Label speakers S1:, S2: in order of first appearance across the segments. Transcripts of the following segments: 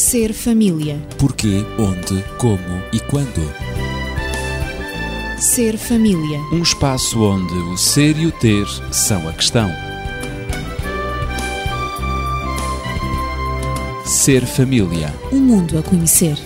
S1: Ser família.
S2: Porquê, onde, como e quando.
S1: Ser família.
S2: Um espaço onde o ser e o ter são a questão. Ser família.
S1: Um mundo a conhecer.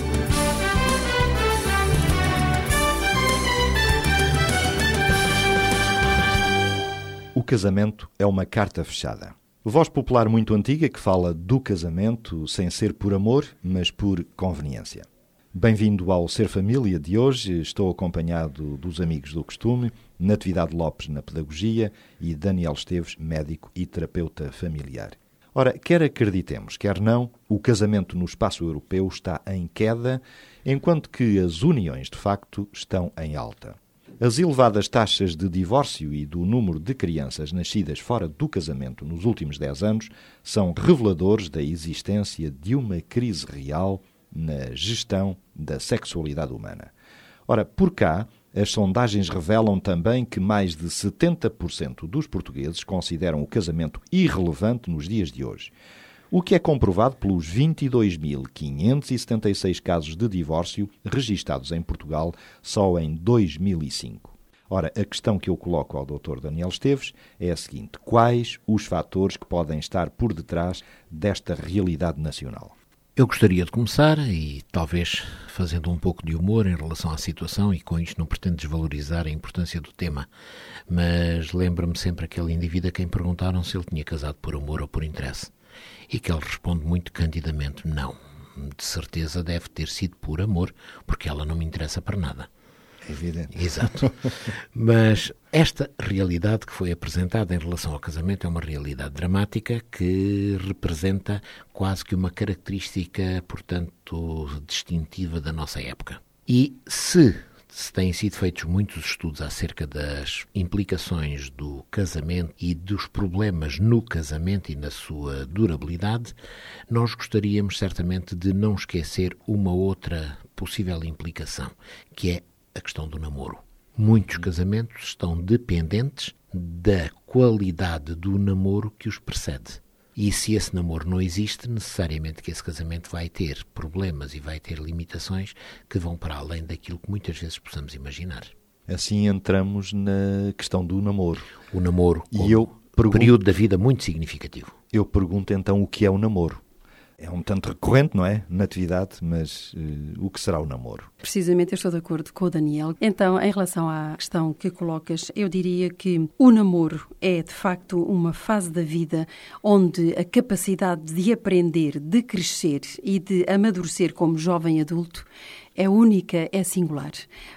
S3: O casamento é uma carta fechada. Voz popular muito antiga que fala do casamento sem ser por amor, mas por conveniência. Bem-vindo ao Ser Família de hoje. Estou acompanhado dos amigos do costume, Natividade Lopes na Pedagogia e Daniel Esteves, médico e terapeuta familiar. Ora, quer acreditemos, quer não, o casamento no espaço europeu está em queda, enquanto que as uniões, de facto, estão em alta. As elevadas taxas de divórcio e do número de crianças nascidas fora do casamento nos últimos 10 anos são reveladores da existência de uma crise real na gestão da sexualidade humana. Ora, por cá, as sondagens revelam também que mais de 70% dos portugueses consideram o casamento irrelevante nos dias de hoje, o que é comprovado pelos 22.576 casos de divórcio registados em Portugal só em 2005. Ora, a questão que eu coloco ao Dr. Daniel Esteves é a seguinte: quais os fatores que podem estar por detrás desta realidade nacional?
S4: Eu gostaria de começar e talvez fazendo um pouco de humor em relação à situação e com isto não pretendo desvalorizar a importância do tema, mas lembra-me sempre aquele indivíduo a quem perguntaram se ele tinha casado por amor ou por interesse e que ele responde muito candidamente não. De certeza deve ter sido por amor, porque ela não me interessa para nada.
S3: É evidente.
S4: Exato. Mas esta realidade que foi apresentada em relação ao casamento é uma realidade dramática que representa quase que uma característica, portanto, distintiva da nossa época. E se se têm sido feitos muitos estudos acerca das implicações do casamento e dos problemas no casamento e na sua durabilidade, nós gostaríamos certamente de não esquecer uma outra possível implicação, que é a questão do namoro. Muitos casamentos estão dependentes da qualidade do namoro que os precede. E se esse namoro não existe, necessariamente que esse casamento vai ter problemas e vai ter limitações que vão para além daquilo que muitas vezes possamos imaginar.
S3: Assim entramos na questão do namoro.
S4: O namoro
S3: E eu pergunto,
S4: período da vida muito significativo.
S3: eu pergunto então o que é o namoro. É um tanto recorrente, não é? Na atividade, mas eh, o que será o namoro?
S5: Precisamente, eu estou de acordo com o Daniel. Então, em relação à questão que colocas, eu diria que o namoro é, de facto, uma fase da vida onde a capacidade de aprender, de crescer e de amadurecer como jovem adulto é única, é singular.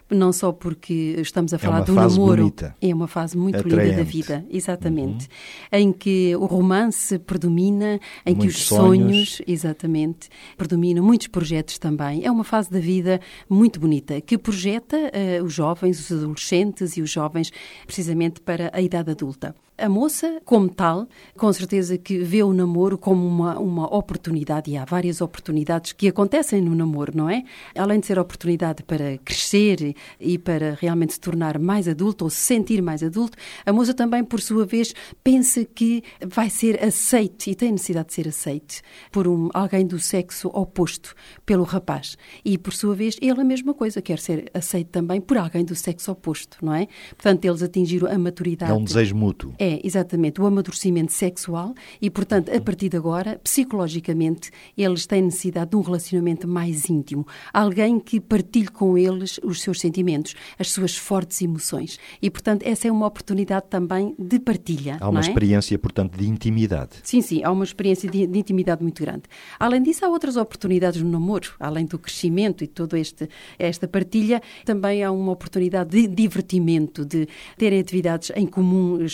S5: Não só porque estamos a falar
S3: uma
S5: do
S3: fase
S5: namoro,
S3: bonita.
S5: é uma fase muito linda da
S3: Atraente.
S5: vida, exatamente, em que o romance predomina, em que
S3: Muitos
S5: os
S3: sonhos.
S5: sonhos Exatamente. Predominam muitos projetos também. É uma fase da vida muito bonita que projeta eh, os jovens, os adolescentes e os jovens precisamente para a idade adulta. A moça, como tal, com certeza que vê o namoro como uma, uma oportunidade, e há várias oportunidades que acontecem no namoro, não é? Além de ser oportunidade para crescer e para realmente se tornar mais adulto ou se sentir mais adulto, a moça também, por sua vez, pensa que vai ser aceite e tem necessidade de ser aceite por um, alguém do sexo oposto, pelo rapaz. E, por sua vez, ele a mesma coisa, quer ser aceite também por alguém do sexo oposto, não é? Portanto, eles atingiram a maturidade.
S3: É um desejo mútuo.
S5: É, exatamente, o amadurecimento sexual e, portanto, a partir de agora, psicologicamente, eles têm necessidade de um relacionamento mais íntimo. Alguém que partilhe com eles os seus sentimentos, as suas fortes emoções. E, portanto, essa é uma oportunidade também de partilha.
S3: Há uma
S5: é?
S3: experiência, portanto, de intimidade.
S5: Sim, sim, há uma experiência de, de intimidade muito grande. Além disso, há outras oportunidades no namoro, além do crescimento e toda esta partilha, também há uma oportunidade de divertimento, de terem atividades em comum,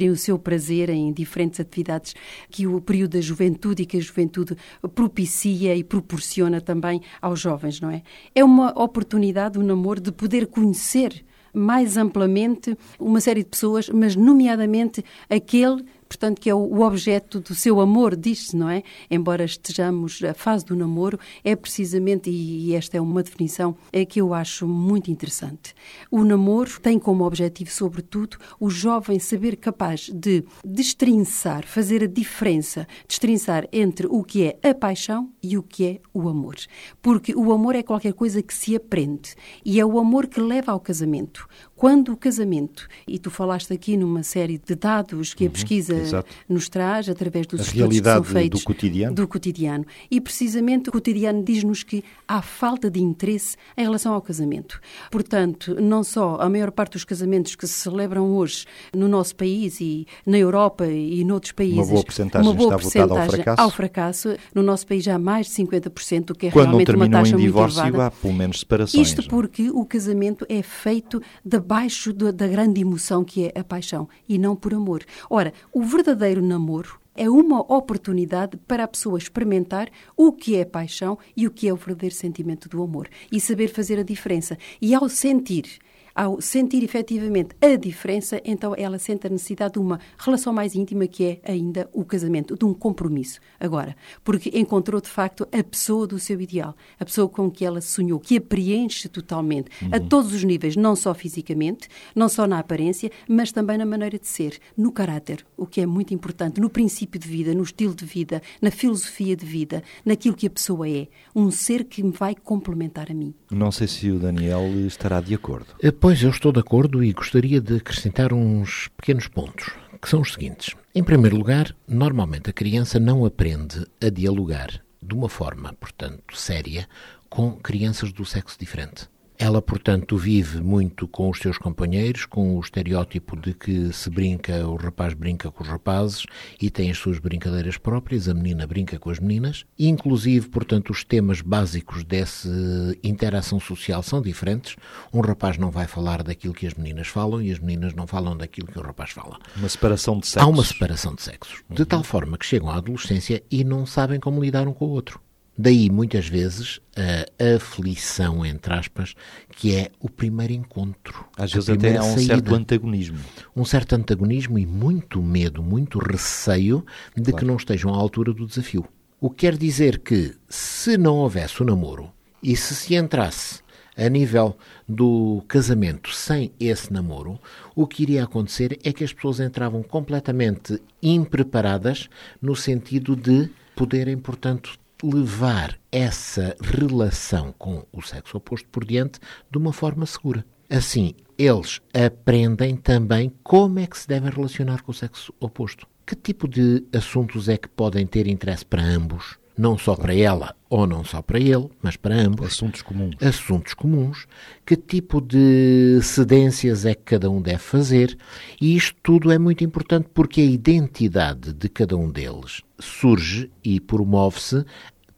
S5: expandirem o seu prazer em diferentes atividades que o período da juventude e que a juventude propicia e proporciona também aos jovens, não é? É uma oportunidade, o namoro, de poder conhecer mais amplamente uma série de pessoas, mas nomeadamente aquele portanto, que é o objeto do seu amor, diz-se, não é? Embora estejamos a fase do namoro, é precisamente, e esta é uma definição é que eu acho muito interessante. O namoro tem como objetivo, sobretudo, o jovem saber capaz de destrinçar, fazer a diferença, destrinçar entre o que é a paixão e o que é o amor. Porque o amor é qualquer coisa que se aprende e é o amor que leva ao casamento. Quando o casamento, e tu falaste aqui numa série de dados que a uhum, pesquisa exato. nos traz através dos
S3: a
S5: estudos que são feitos
S3: do cotidiano.
S5: do cotidiano. E precisamente o cotidiano diz-nos que há falta de interesse em relação ao casamento. Portanto, não só a maior parte dos casamentos que se celebram hoje no nosso país e na Europa e noutros países,
S3: uma boa porcentagem está votada ao fracasso.
S5: ao fracasso. No nosso país já há mais de 50%, o que é
S3: Quando
S5: realmente
S3: uma
S5: taxa
S3: em divórcio,
S5: muito elevada.
S3: há pelo menos separações.
S5: Isto porque o casamento é feito da abaixo da grande emoção que é a paixão e não por amor. Ora, o verdadeiro namoro é uma oportunidade para a pessoa experimentar o que é paixão e o que é o verdadeiro sentimento do amor e saber fazer a diferença. E ao sentir ao sentir efetivamente a diferença, então ela sente a necessidade de uma relação mais íntima que é ainda o casamento, de um compromisso. Agora, porque encontrou de facto a pessoa do seu ideal, a pessoa com que ela sonhou, que a preenche totalmente, uhum. a todos os níveis, não só fisicamente, não só na aparência, mas também na maneira de ser, no caráter, o que é muito importante, no princípio de vida, no estilo de vida, na filosofia de vida, naquilo que a pessoa é. Um ser que me vai complementar a mim.
S3: Não sei se o Daniel estará de acordo.
S4: Pois, eu estou de acordo e gostaria de acrescentar uns pequenos pontos, que são os seguintes. Em primeiro lugar, normalmente a criança não aprende a dialogar de uma forma, portanto, séria com crianças do sexo diferente. Ela, portanto, vive muito com os seus companheiros, com o estereótipo de que se brinca, o rapaz brinca com os rapazes e tem as suas brincadeiras próprias, a menina brinca com as meninas. Inclusive, portanto, os temas básicos dessa interação social são diferentes. Um rapaz não vai falar daquilo que as meninas falam e as meninas não falam daquilo que o rapaz fala.
S3: Uma separação de sexos.
S4: Há uma separação de sexos. De tal forma que chegam à adolescência e não sabem como lidar um com o outro. Daí, muitas vezes, a aflição, entre aspas, que é o primeiro encontro.
S3: Às vezes até há um saída. certo antagonismo.
S4: Um certo antagonismo e muito medo, muito receio de claro. que não estejam à altura do desafio. O que quer dizer que, se não houvesse o namoro e se se entrasse a nível do casamento sem esse namoro, o que iria acontecer é que as pessoas entravam completamente impreparadas no sentido de poderem, portanto, levar essa relação com o sexo oposto por diante de uma forma segura. Assim, eles aprendem também como é que se devem relacionar com o sexo oposto. Que tipo de assuntos é que podem ter interesse para ambos? Não só para ela ou não só para ele, mas para ambos.
S3: Assuntos comuns.
S4: Assuntos comuns. Que tipo de cedências é que cada um deve fazer? E isto tudo é muito importante porque a identidade de cada um deles surge e promove-se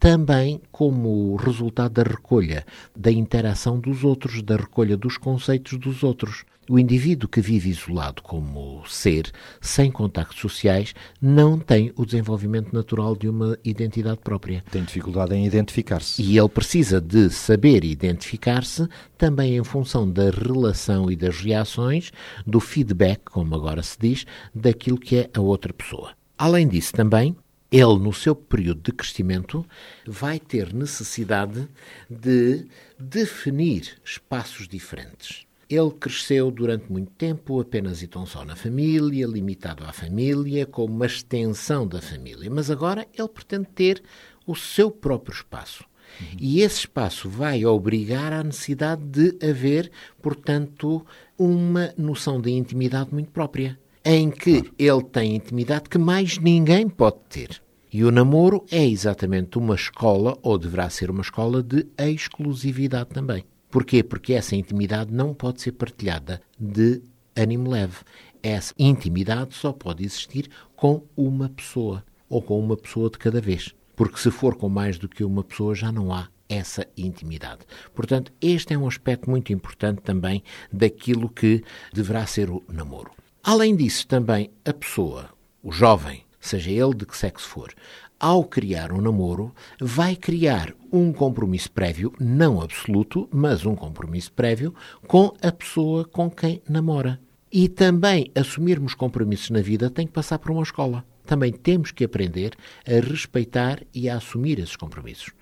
S4: também como resultado da recolha, da interação dos outros, da recolha dos conceitos dos outros. O indivíduo que vive isolado como ser, sem contactos sociais, não tem o desenvolvimento natural de uma identidade própria.
S3: Tem dificuldade em identificar-se.
S4: E ele precisa de saber identificar-se também em função da relação e das reações, do feedback, como agora se diz, daquilo que é a outra pessoa. Além disso, também ele, no seu período de crescimento, vai ter necessidade de definir espaços diferentes. Ele cresceu durante muito tempo apenas e tão só na família, limitado à família, como uma extensão da família. Mas agora ele pretende ter o seu próprio espaço. Uhum. E esse espaço vai obrigar à necessidade de haver, portanto, uma noção de intimidade muito própria em que claro. ele tem intimidade que mais ninguém pode ter. E o namoro é exatamente uma escola, ou deverá ser uma escola, de exclusividade também. Porquê? Porque essa intimidade não pode ser partilhada de ânimo leve. Essa intimidade só pode existir com uma pessoa, ou com uma pessoa de cada vez. Porque se for com mais do que uma pessoa, já não há essa intimidade. Portanto, este é um aspecto muito importante também daquilo que deverá ser o namoro. Além disso, também a pessoa, o jovem, seja ele de que sexo for, ao criar um namoro, vai criar um compromisso prévio, não absoluto, mas um compromisso prévio, com a pessoa com quem namora. E também assumirmos compromissos na vida tem que passar por uma escola. Também temos que aprender a respeitar e a assumir esses compromissos.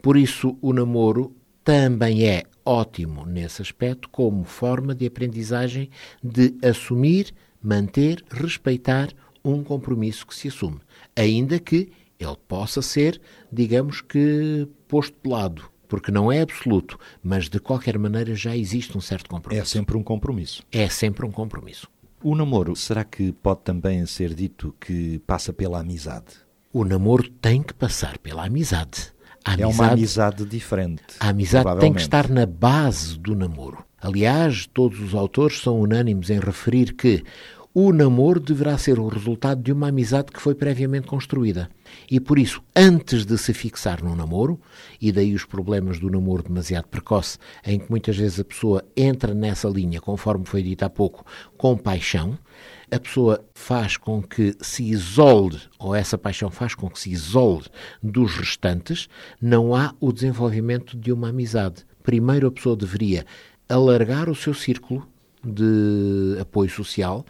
S4: Por isso, o namoro também é ótimo nesse aspecto como forma de aprendizagem de assumir, manter, respeitar um compromisso que se assume, ainda que ele possa ser, digamos que, posto de lado, porque não é absoluto, mas de qualquer maneira já existe um certo compromisso.
S3: É sempre um compromisso.
S4: É sempre um compromisso.
S3: O namoro, será que pode também ser dito que passa pela amizade?
S4: O namoro tem que passar pela amizade.
S3: amizade é uma amizade diferente.
S4: A amizade tem que estar na base do namoro. Aliás, todos os autores são unânimes em referir que o namoro deverá ser o resultado de uma amizade que foi previamente construída. E por isso, antes de se fixar num namoro, e daí os problemas do namoro demasiado precoce, em que muitas vezes a pessoa entra nessa linha, conforme foi dito há pouco, com paixão, a pessoa faz com que se isole, ou essa paixão faz com que se isole dos restantes, não há o desenvolvimento de uma amizade. Primeiro a pessoa deveria alargar o seu círculo de apoio social,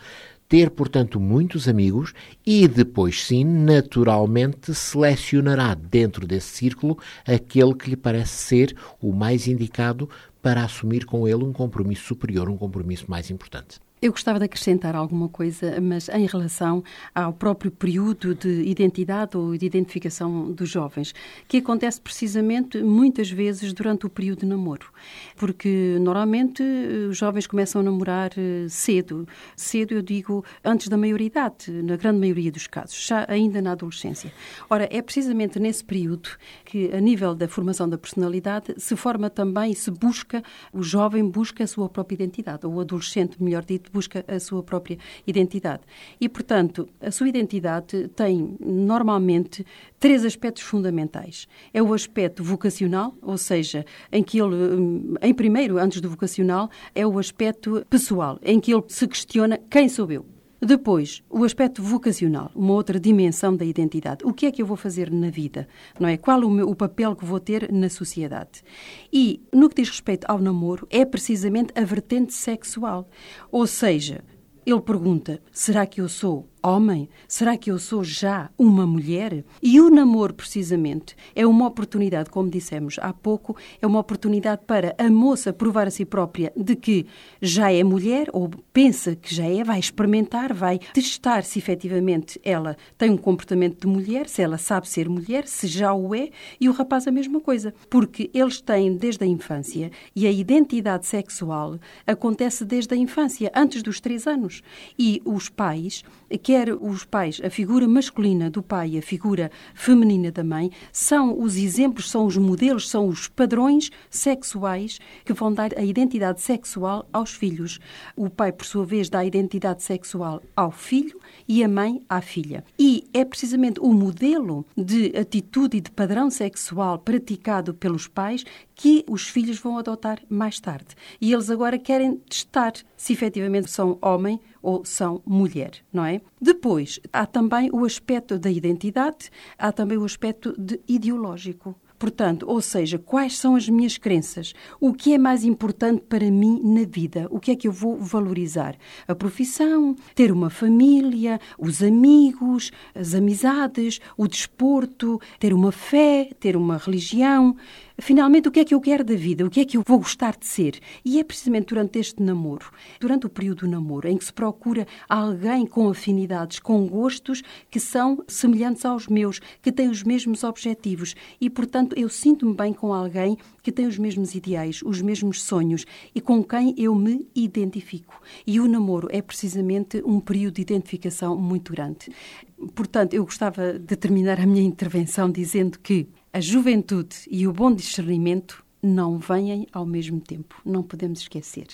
S4: ter, portanto, muitos amigos e depois, sim, naturalmente selecionará dentro desse círculo aquele que lhe parece ser o mais indicado para assumir com ele um compromisso superior, um compromisso mais importante.
S5: Eu gostava de acrescentar alguma coisa, mas em relação ao próprio período de identidade ou de identificação dos jovens, que acontece precisamente muitas vezes durante o período de namoro. Porque normalmente os jovens começam a namorar eh, cedo. Cedo, eu digo, antes da maioridade, na grande maioria dos casos, já ainda na adolescência. Ora, é precisamente nesse período que, a nível da formação da personalidade, se forma também se busca, o jovem busca a sua própria identidade, ou o adolescente, melhor dito, busca a sua própria identidade. E, portanto, a sua identidade tem normalmente três aspectos fundamentais. É o aspecto vocacional, ou seja, em que ele, hum, em primeiro, antes do vocacional, é o aspecto pessoal, em que ele se questiona quem sou eu. Depois, o aspecto vocacional, uma outra dimensão da identidade. O que é que eu vou fazer na vida? Não é? Qual o, meu, o papel que vou ter na sociedade? E, no que diz respeito ao namoro, é precisamente a vertente sexual. Ou seja, ele pergunta: será que eu sou homem? Será que eu sou já uma mulher? E o namoro, precisamente, é uma oportunidade, como dissemos há pouco, é uma oportunidade para a moça provar a si própria de que já é mulher ou pensa que já é, vai experimentar, vai testar se efetivamente ela tem um comportamento de mulher, se ela sabe ser mulher, se já o é, e o rapaz a mesma coisa, porque eles têm desde a infância e a identidade sexual acontece desde a infância, antes dos três anos. E os pais quer os pais, a figura masculina do pai e a figura feminina da mãe, são os exemplos, são os modelos, são os padrões sexuais que vão dar a identidade sexual aos filhos. O pai, por sua vez, dá a identidade sexual ao filho e a mãe à filha. E é precisamente o modelo de atitude e de padrão sexual praticado pelos pais que os filhos vão adotar mais tarde. E eles agora querem testar se efetivamente são homem ou são mulher, não é? Depois, há também o aspecto da identidade, há também o aspecto de ideológico. Portanto, ou seja, quais são as minhas crenças? O que é mais importante para mim na vida? O que é que eu vou valorizar? A profissão, ter uma família, os amigos, as amizades, o desporto, ter uma fé, ter uma religião. Finalmente, o que é que eu quero da vida? O que é que eu vou gostar de ser? E é precisamente durante este namoro, durante o período do namoro, em que se procura alguém com afinidades, com gostos que são semelhantes aos meus, que têm os mesmos objetivos. E, portanto, eu sinto-me bem com alguém que tem os mesmos ideais, os mesmos sonhos e com quem eu me identifico. E o namoro é precisamente um período de identificação muito grande. Portanto, eu gostava de terminar a minha intervenção dizendo que a juventude e o bom discernimento não vêm ao mesmo tempo, não podemos esquecer.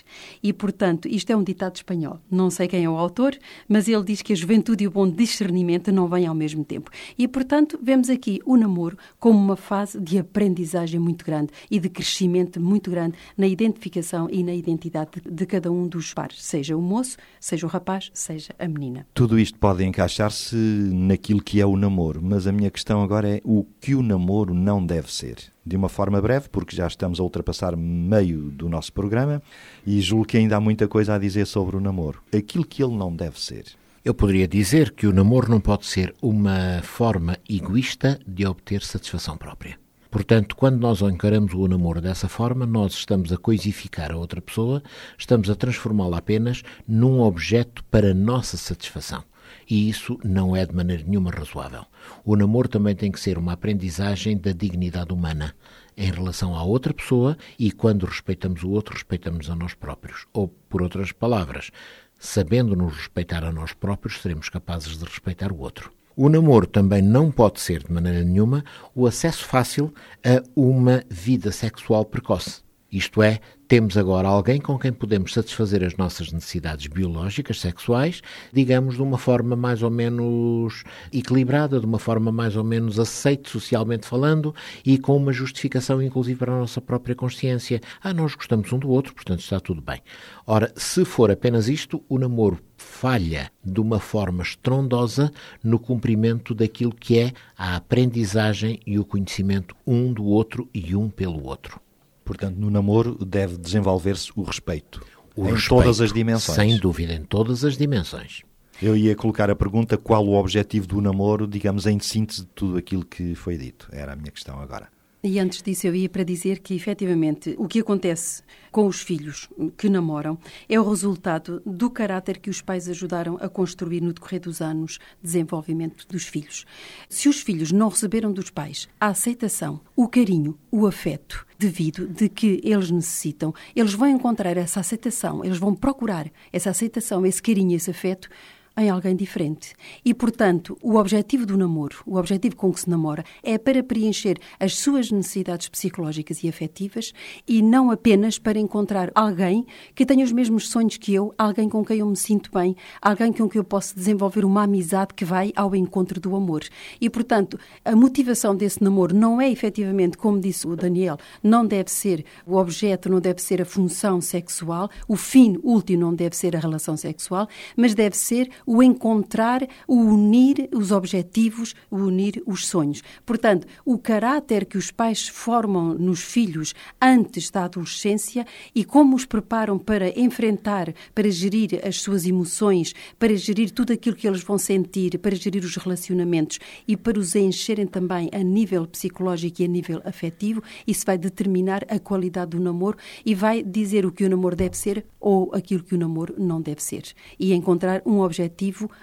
S5: E, portanto, isto é um ditado espanhol. Não sei quem é o autor, mas ele diz que a juventude e o bom discernimento não vêm ao mesmo tempo. E, portanto, vemos aqui o namoro como uma fase de aprendizagem muito grande e de crescimento muito grande na identificação e na identidade de cada um dos pares, seja o moço, seja o rapaz, seja a menina.
S3: Tudo isto pode encaixar-se naquilo que é o namoro, mas a minha questão agora é o que o namoro não deve ser. De uma forma breve, porque já estamos a ultrapassar meio do nosso programa e julgo que ainda há muita coisa a dizer sobre o namoro. Aquilo que ele não deve ser.
S4: Eu poderia dizer que o namoro não pode ser uma forma egoísta de obter satisfação própria. Portanto, quando nós encaramos o namoro dessa forma, nós estamos a coisificar a outra pessoa, estamos a transformá-la apenas num objeto para nossa satisfação. E isso não é de maneira nenhuma razoável. O namoro também tem que ser uma aprendizagem da dignidade humana em relação à outra pessoa e quando respeitamos o outro, respeitamos a nós próprios. Ou, por outras palavras, sabendo nos respeitar a nós próprios, seremos capazes de respeitar o outro. O namoro também não pode ser, de maneira nenhuma, o acesso fácil a uma vida sexual precoce. Isto é, temos agora alguém com quem podemos satisfazer as nossas necessidades biológicas, sexuais, digamos, de uma forma mais ou menos equilibrada, de uma forma mais ou menos aceite socialmente falando e com uma justificação, inclusive, para a nossa própria consciência. Ah, nós gostamos um do outro, portanto está tudo bem. Ora, se for apenas isto, o namoro falha de uma forma estrondosa no cumprimento daquilo que é a aprendizagem e o conhecimento um do outro e um pelo outro.
S3: Portanto, no namoro deve desenvolver-se o respeito.
S4: O
S3: em
S4: respeito,
S3: todas as dimensões.
S4: Sem dúvida, em todas as dimensões.
S3: Eu ia colocar a pergunta qual o objetivo do namoro, digamos, em síntese de tudo aquilo que foi dito. Era a minha questão agora.
S5: E antes disso, eu ia para dizer que, efetivamente, o que acontece com os filhos que namoram é o resultado do caráter que os pais ajudaram a construir no decorrer dos anos de desenvolvimento dos filhos. Se os filhos não receberam dos pais a aceitação, o carinho, o afeto devido de que eles necessitam, eles vão encontrar essa aceitação, eles vão procurar essa aceitação, esse carinho, esse afeto em alguém diferente. E, portanto, o objetivo do namoro, o objetivo com que se namora, é para preencher as suas necessidades psicológicas e afetivas e não apenas para encontrar alguém que tenha os mesmos sonhos que eu, alguém com quem eu me sinto bem, alguém com quem eu posso desenvolver uma amizade que vai ao encontro do amor. E, portanto, a motivação desse namoro não é efetivamente, como disse o Daniel, não deve ser o objeto, não deve ser a função sexual, o fim último não deve ser a relação sexual, mas deve ser o encontrar, o unir os objetivos, o unir os sonhos. Portanto, o caráter que os pais formam nos filhos antes da adolescência e como os preparam para enfrentar, para gerir as suas emoções, para gerir tudo aquilo que eles vão sentir, para gerir os relacionamentos e para os encherem também a nível psicológico e a nível afetivo, isso vai determinar a qualidade do namoro e vai dizer o que o namoro deve ser ou aquilo que o namoro não deve ser. E encontrar um objetivo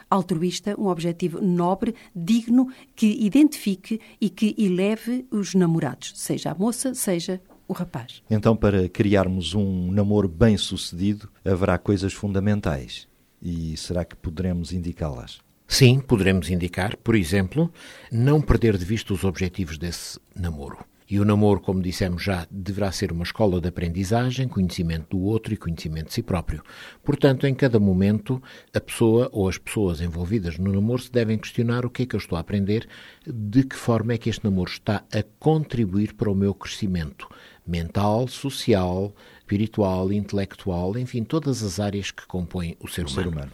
S5: altruísta, um objetivo nobre, digno, que identifique e que eleve os namorados, seja a moça, seja o rapaz.
S3: Então, para criarmos um namoro bem sucedido, haverá coisas fundamentais. E será que poderemos indicá-las?
S4: Sim, poderemos indicar, por exemplo, não perder de vista os objetivos desse namoro. E o namoro, como dissemos já, deverá ser uma escola de aprendizagem, conhecimento do outro e conhecimento de si próprio. Portanto, em cada momento, a pessoa ou as pessoas envolvidas no namoro se devem questionar o que é que eu estou a aprender, de que forma é que este namoro está a contribuir para o meu crescimento mental, social, espiritual, intelectual, enfim, todas as áreas que compõem o ser
S3: O
S4: humano.
S3: ser humano.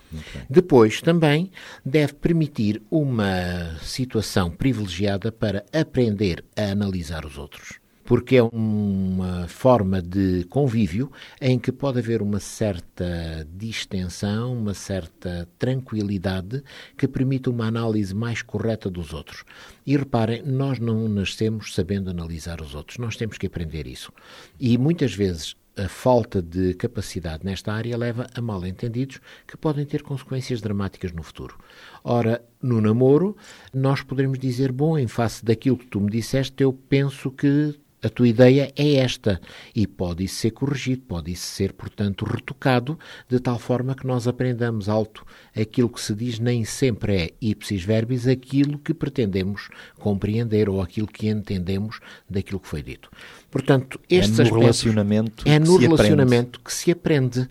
S4: Depois, também deve permitir uma situação privilegiada para aprender a analisar os outros. Porque é uma forma de convívio em que pode haver uma certa distensão, uma certa tranquilidade que permite uma análise mais correta dos outros. E reparem, nós não nascemos sabendo analisar os outros, nós temos que aprender isso. E muitas vezes a falta de capacidade nesta área leva a mal-entendidos que podem ter consequências dramáticas no futuro. Ora, no namoro, nós poderemos dizer: bom, em face daquilo que tu me disseste, eu penso que a tua ideia é esta. E pode isso ser corrigido, pode isso ser, portanto, retocado, de tal forma que nós aprendamos alto aquilo que se diz nem sempre é ipsis verbis aquilo que pretendemos compreender ou aquilo que entendemos daquilo que foi dito. Portanto, estes
S3: é no relacionamento
S4: é
S3: que
S4: no
S3: se
S4: relacionamento que se aprende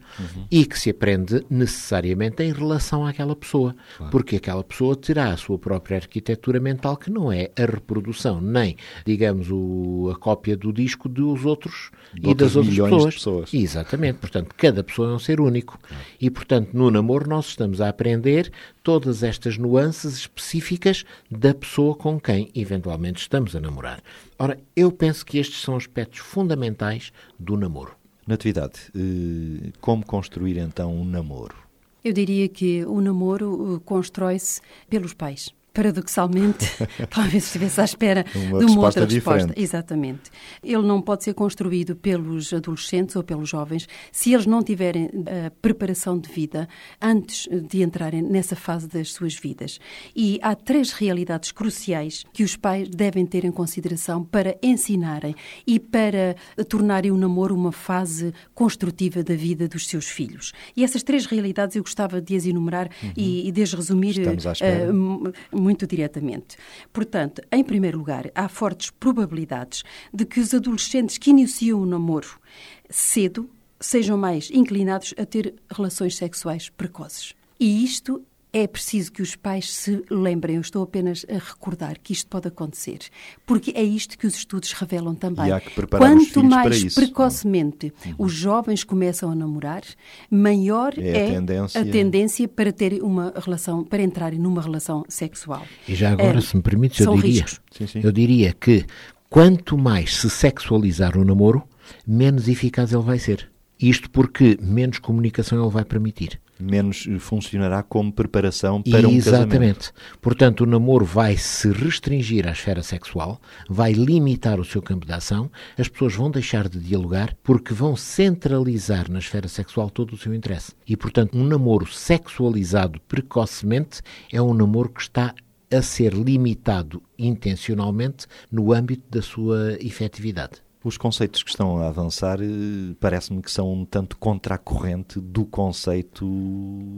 S4: e que se aprende necessariamente em relação àquela pessoa, porque aquela pessoa terá a sua própria arquitetura mental que não é a reprodução, nem, digamos, o, a cópia do disco dos outros
S3: De
S4: e das outras pessoas.
S3: pessoas.
S4: Exatamente. Portanto, cada pessoa é um ser único. E, portanto, no namoro nós estamos a aprender todas estas nuances específicas da pessoa com quem eventualmente estamos a namorar. Ora, eu penso que estes são aspectos fundamentais do namoro.
S3: Natividade, eh, como construir então um namoro?
S5: Eu diria que o namoro uh, constrói-se pelos pais. Paradoxalmente, talvez estivesse à espera
S3: Uma
S5: de uma outra
S3: resposta
S5: resposta.
S3: diferente.
S5: Exatamente. Ele não pode ser construído pelos adolescentes ou pelos jovens se eles não tiverem a preparação de vida antes de entrarem nessa fase das suas vidas. E há três realidades cruciais que os pais devem ter em consideração para ensinarem e para tornarem o namoro uma fase construtiva da vida dos seus filhos. E essas três realidades eu gostava de as enumerar e, e de as resumir
S3: Estamos à
S5: eh,
S3: espera.
S5: m- muito diretamente. Portanto, em primeiro lugar, há fortes probabilidades de que os adolescentes que iniciam o namoro cedo sejam mais inclinados a ter relações sexuais precoces. E isto é preciso que os pais se lembrem. Eu estou apenas a recordar que isto pode acontecer, porque é isto que os estudos revelam também.
S3: E há que preparar os
S5: Quanto
S3: filhos para
S5: mais
S3: isso, não é?
S5: precocemente os jovens começam a namorar, maior
S3: É a
S5: é,
S3: tendência.
S5: a tendência para terem uma relação, para entrarem numa relação sexual.
S4: E já agora,
S5: É,
S4: se me permites, eu diria.
S3: Sim, sim.
S4: eu diria que quanto mais se sexualizar o namoro, menos eficaz ele vai ser. Isto porque menos comunicação ele vai permitir.
S3: Menos funcionará como preparação para um casamento.
S4: Exatamente. Portanto, o namoro vai se restringir à esfera sexual, vai limitar o seu campo de ação, as pessoas vão deixar de dialogar porque vão centralizar na esfera sexual todo o seu interesse. E, portanto, um namoro sexualizado precocemente é um namoro que está a ser limitado intencionalmente no âmbito da sua efetividade.
S3: Os conceitos que estão a avançar eh, parece-me que são um tanto contra a corrente do conceito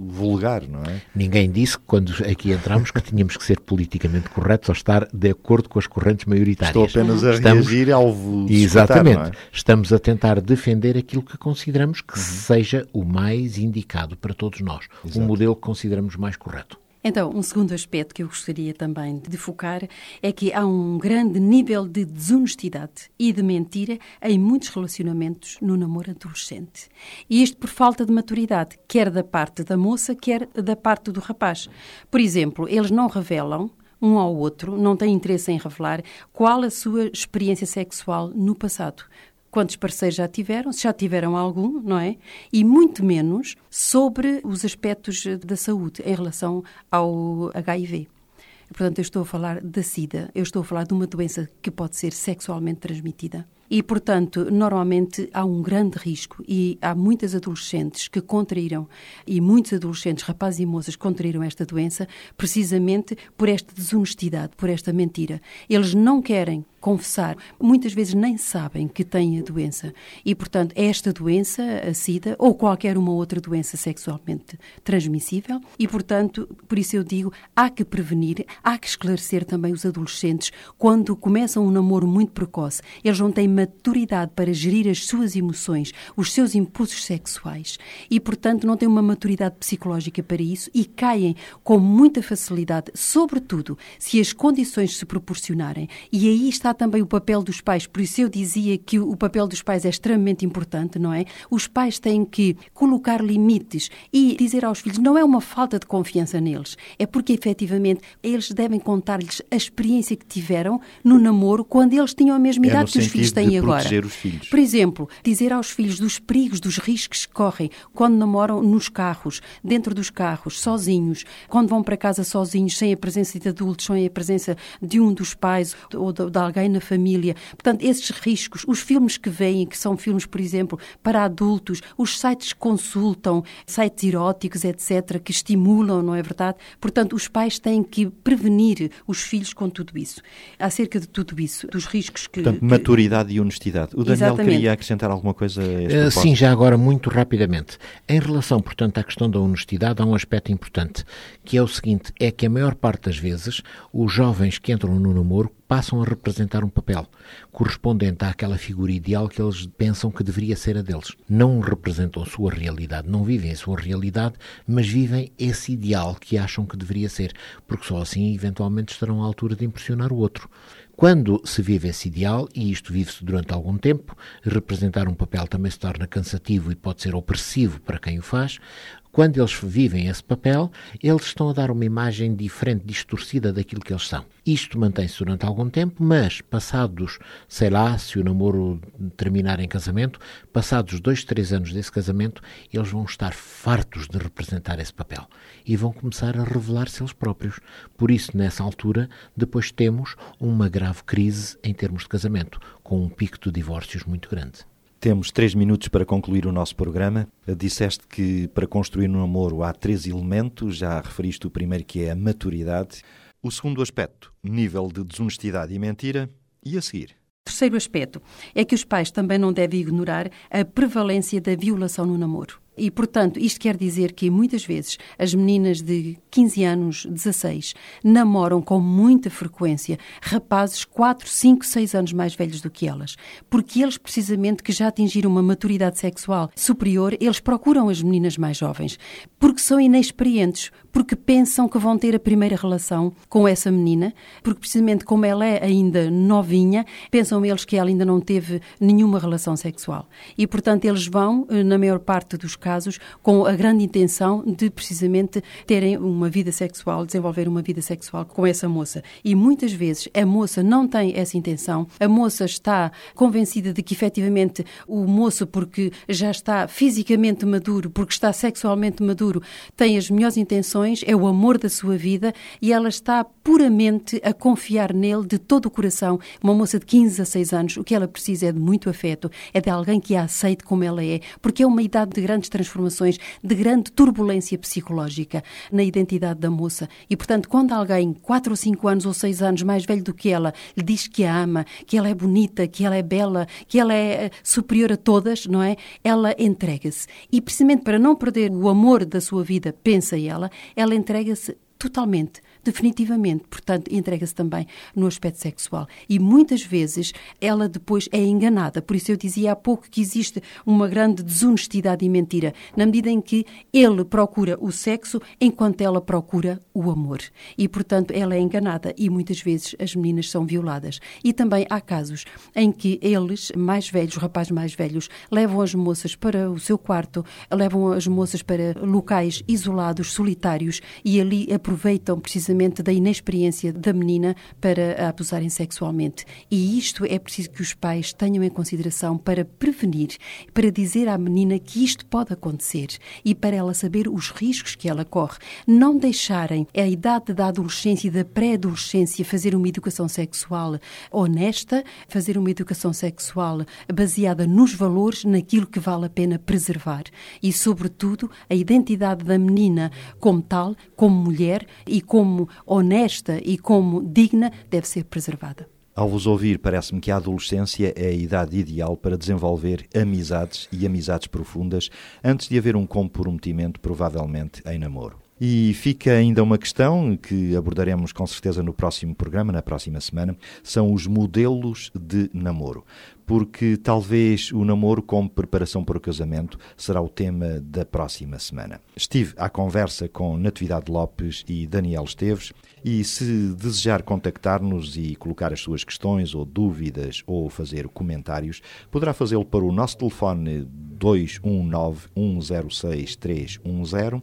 S3: vulgar, não é?
S4: Ninguém disse, quando aqui entramos, que tínhamos que ser politicamente corretos ou estar de acordo com as correntes maioritárias.
S3: Estou apenas a
S4: Estamos-
S3: reagir ao vos
S4: Exatamente.
S3: escutar, é?
S4: Estamos a tentar defender aquilo que consideramos que seja o mais indicado para todos nós.
S3: Exato.
S4: Um modelo que consideramos mais correto.
S5: Então, um segundo aspecto que eu gostaria também de focar é que há um grande nível de desonestidade e de mentira em muitos relacionamentos no namoro adolescente. E isto por falta de maturidade, quer da parte da moça, quer da parte do rapaz. Por exemplo, eles não revelam um ao outro, não têm interesse em revelar qual a sua experiência sexual no passado. Quantos parceiros já tiveram, se já tiveram algum, não é? E muito menos sobre os aspectos da saúde em relação ao HIV. Portanto, eu estou a falar da SIDA, eu estou a falar de uma doença que pode ser sexualmente transmitida. E, portanto, normalmente há um grande risco e há muitas adolescentes que contraíram, e muitos adolescentes, rapazes e moças, contraíram esta doença precisamente por esta desonestidade, por esta mentira. Eles não querem confessar, muitas vezes nem sabem que têm a doença. E, portanto, esta doença, a SIDA, ou qualquer uma outra doença sexualmente transmissível, e, portanto, por isso eu digo, há que prevenir, há que esclarecer também os adolescentes quando começam um namoro muito precoce. Eles não têm maturidade para gerir as suas emoções, os seus impulsos sexuais, e, portanto, não têm uma maturidade psicológica para isso e caem com muita facilidade, sobretudo se as condições se proporcionarem. E aí está também o papel dos pais. Por isso eu dizia que o papel dos pais é extremamente importante, não é? Os pais têm que colocar limites e dizer aos filhos, não é uma falta de confiança neles, é porque efetivamente eles devem contar-lhes a experiência que tiveram no namoro quando eles tinham a mesma
S3: É
S5: idade que os filhos têm
S3: de
S5: agora.
S3: os filhos.
S5: Por exemplo, dizer aos filhos dos perigos, dos riscos que correm quando namoram nos carros, dentro dos carros, sozinhos, quando vão para casa sozinhos, sem a presença de adultos, sem a presença de um dos pais ou de, de alguém na família. Portanto, esses riscos, os filmes que vêm, que são filmes, por exemplo, para adultos, os sites que consultam, sites eróticos, etc., que estimulam, não é verdade? Portanto, os pais têm que prevenir os filhos com tudo isso. Acerca de tudo isso, dos riscos que.
S3: Portanto,
S5: que-
S3: maturidade e honestidade. O Daniel
S5: Exatamente.
S3: queria acrescentar alguma coisa a este propósito?
S4: Sim, já agora muito rapidamente. Em relação, portanto, à questão da honestidade, há um aspecto importante, que é o seguinte, é que a maior parte das vezes os jovens que entram no namoro passam a representar um papel correspondente àquela figura ideal que eles pensam que deveria ser a deles. Não representam a sua realidade, não vivem a sua realidade, mas vivem esse ideal que acham que deveria ser, porque só assim eventualmente estarão à altura de impressionar o outro. Quando se vive esse ideal, e isto vive-se durante algum tempo, representar um papel também se torna cansativo e pode ser opressivo para quem o faz, quando eles vivem esse papel, eles estão a dar uma imagem diferente, distorcida daquilo que eles são. Isto mantém-se durante algum tempo, mas passados, sei lá, se o namoro terminar em casamento, passados dois, três anos desse casamento, eles vão estar fartos de representar esse papel e vão começar a revelar-se eles próprios. Por isso, nessa altura, depois temos uma grave crise em termos de casamento, com um pico de divórcios muito grande.
S3: Temos três minutos para concluir o nosso programa. Disseste que para construir um namoro há três elementos, já referiste o primeiro que é a maturidade. O segundo aspecto, nível de desonestidade e mentira. E a seguir?
S5: Terceiro aspecto é que os pais também não devem ignorar a prevalência da violação no namoro. E, portanto, isto quer dizer que muitas vezes as meninas de 15 anos, 16, namoram com muita frequência rapazes 4, 5, 6 anos mais velhos do que elas. Porque eles, precisamente, que já atingiram uma maturidade sexual superior, eles procuram as meninas mais jovens. Porque são inexperientes, porque pensam que vão ter a primeira relação com essa menina, porque precisamente como ela é ainda novinha, pensam eles que ela ainda não teve nenhuma relação sexual. E, portanto, eles vão, eh, na maior parte dos casos, casos com a grande intenção de precisamente terem uma vida sexual, desenvolver uma vida sexual com essa moça. E muitas vezes a moça não tem essa intenção, a moça está convencida de que efetivamente o moço, porque já está fisicamente maduro, porque está sexualmente maduro, tem as melhores intenções, é o amor da sua vida e ela está puramente a confiar nele de todo o coração. Uma moça de 15 a 6 anos, o que ela precisa é de muito afeto, é de alguém que a aceite como ela é, porque é uma idade de grandes transformações, de grande turbulência psicológica na identidade da moça. E, portanto, quando alguém, 4 ou 5 anos ou 6 anos mais velho do que ela, lhe diz que a ama, que ela é bonita, que ela é bela, que ela é eh, superior a todas, não é? Ela entrega-se. E, precisamente para não perder o amor da sua vida, pensa ela, ela entrega-se totalmente definitivamente. Portanto, entrega-se também no aspecto sexual. E muitas vezes ela depois é enganada. Por isso eu dizia há pouco que existe uma grande desonestidade e mentira, na medida em que ele procura o sexo enquanto ela procura o amor. E, portanto, ela é enganada e muitas vezes as meninas são violadas. E também há casos em que eles, mais velhos, rapazes mais velhos, levam as moças para o seu quarto, levam as moças para locais isolados, solitários e ali aproveitam precisamente precisamente da inexperiência da menina para a abusarem sexualmente. E isto é preciso que os pais tenham em consideração para prevenir, para dizer à menina que isto pode acontecer e para ela saber os riscos que ela corre. Não deixarem a idade da adolescência e da pré-adolescência fazer uma educação sexual honesta, fazer uma educação sexual baseada nos valores, naquilo que vale a pena preservar. E, sobretudo, a identidade da menina como tal, como mulher e como como honesta e como digna deve ser preservada.
S3: Ao vos ouvir, parece-me que a adolescência é a idade ideal para desenvolver amizades e amizades profundas antes de haver um comprometimento, provavelmente em namoro. E fica ainda uma questão que abordaremos com certeza no próximo programa, na próxima semana, são os modelos de namoro. Porque talvez o namoro como preparação para o casamento será o tema da próxima semana. Estive à conversa com Natividade Lopes e Daniel Esteves e se desejar contactar-nos e colocar as suas questões ou dúvidas ou fazer comentários, poderá fazê-lo para o nosso telefone 219 106 310